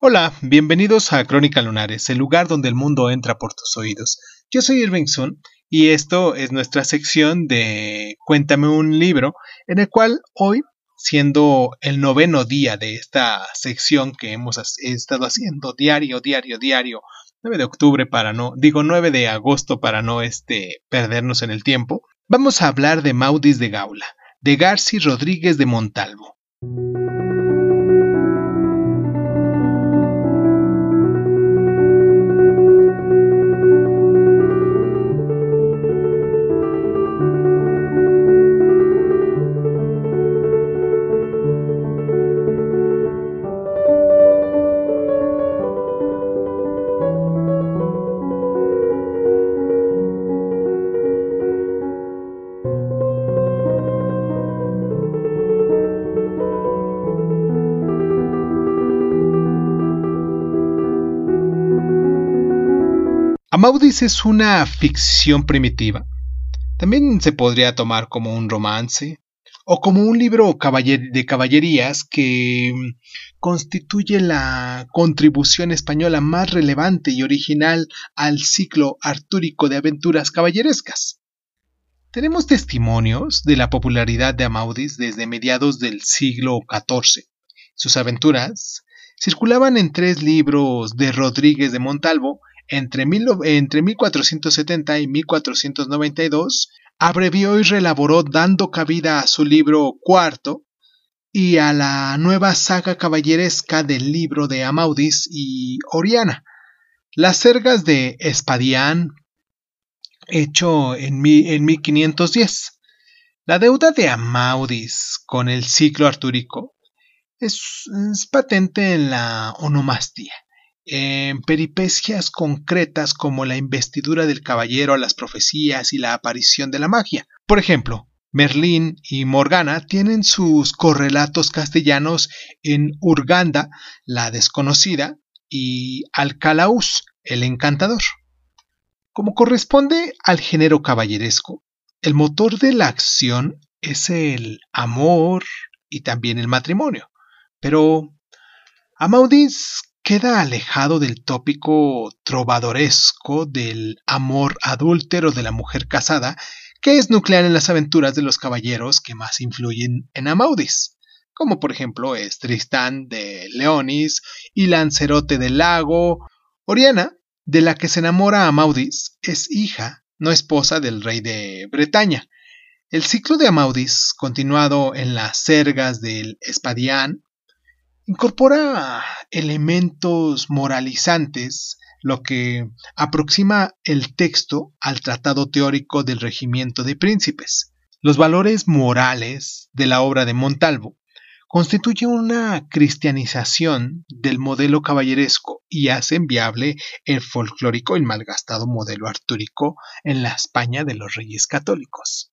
Hola, bienvenidos a Crónica Lunares, el lugar donde el mundo entra por tus oídos. Yo soy Irving Sun y esto es nuestra sección de Cuéntame un libro, en el cual hoy, siendo el noveno día de esta sección que hemos estado haciendo diario, diario, diario, 9 de octubre para no, digo 9 de agosto para no este, perdernos en el tiempo, vamos a hablar de Maudis de Gaula, de Garci Rodríguez de Montalvo. Amaudis es una ficción primitiva. También se podría tomar como un romance o como un libro de caballerías que mm, constituye la contribución española más relevante y original al ciclo artúrico de aventuras caballerescas. Tenemos testimonios de la popularidad de Amaudis desde mediados del siglo XIV. Sus aventuras circulaban en tres libros de Rodríguez de Montalvo entre, 1470 y 1492, abrevió y relaboró dando cabida a su libro cuarto y a la nueva saga caballeresca del libro de Amaudis y Oriana, las sergas de Espadián, hecho en, en 1510. La deuda de Amaudis con el ciclo artúrico es patente en la onomastía en peripecias concretas como la investidura del caballero a las profecías y la aparición de la magia. Por ejemplo, Merlín y Morgana tienen sus correlatos castellanos en Urganda, la desconocida, y Alcalaus, el encantador. Como corresponde al género caballeresco, el motor de la acción es el amor y también el matrimonio. Pero Amaudis queda alejado del tópico trovadoresco del amor adúltero de la mujer casada, que es nuclear en las aventuras de los caballeros que más influyen en Amaudis, como por ejemplo es Tristán de Leonis y Lancerote del Lago. Oriana, de la que se enamora Amaudis, es hija, no esposa del rey de Bretaña. El ciclo de Amaudis, continuado en las sergas del Espadián, incorpora elementos moralizantes, lo que aproxima el texto al tratado teórico del regimiento de príncipes. Los valores morales de la obra de Montalvo constituyen una cristianización del modelo caballeresco y hacen viable el folclórico y malgastado modelo artúrico en la España de los reyes católicos.